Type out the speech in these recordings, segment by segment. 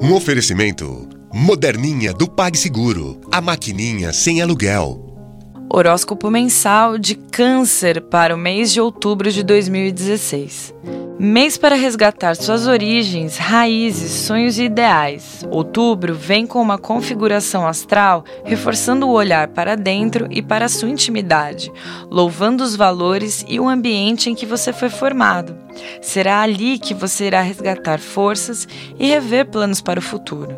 Um oferecimento moderninha do PagSeguro, a maquininha sem aluguel. Horóscopo mensal de Câncer para o mês de outubro de 2016. Mês para resgatar suas origens, raízes, sonhos e ideais. Outubro vem com uma configuração astral reforçando o olhar para dentro e para a sua intimidade, louvando os valores e o ambiente em que você foi formado. Será ali que você irá resgatar forças e rever planos para o futuro.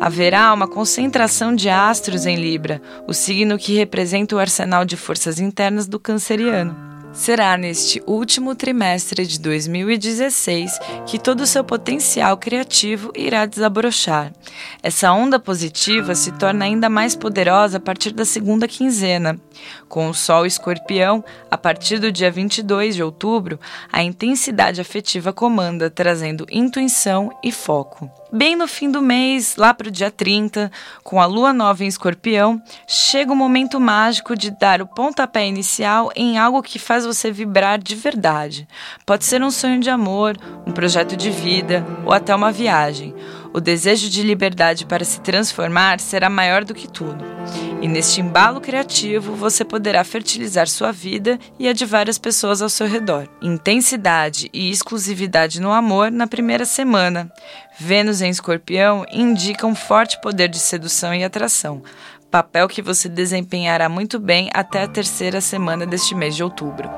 Haverá uma concentração de astros em Libra, o signo que representa o arsenal de forças internas do canceriano. Será neste último trimestre de 2016 que todo o seu potencial criativo irá desabrochar. Essa onda positiva se torna ainda mais poderosa a partir da segunda quinzena. Com o Sol escorpião, a partir do dia 22 de outubro, a intensidade afetiva comanda, trazendo intuição e foco. Bem no fim do mês, lá para o dia 30, com a lua nova em escorpião, chega o momento mágico de dar o pontapé inicial em algo que faz você vibrar de verdade. Pode ser um sonho de amor, um projeto de vida ou até uma viagem. O desejo de liberdade para se transformar será maior do que tudo. E neste embalo criativo, você poderá fertilizar sua vida e a de várias pessoas ao seu redor. Intensidade e exclusividade no amor na primeira semana. Vênus em Escorpião indica um forte poder de sedução e atração, papel que você desempenhará muito bem até a terceira semana deste mês de outubro.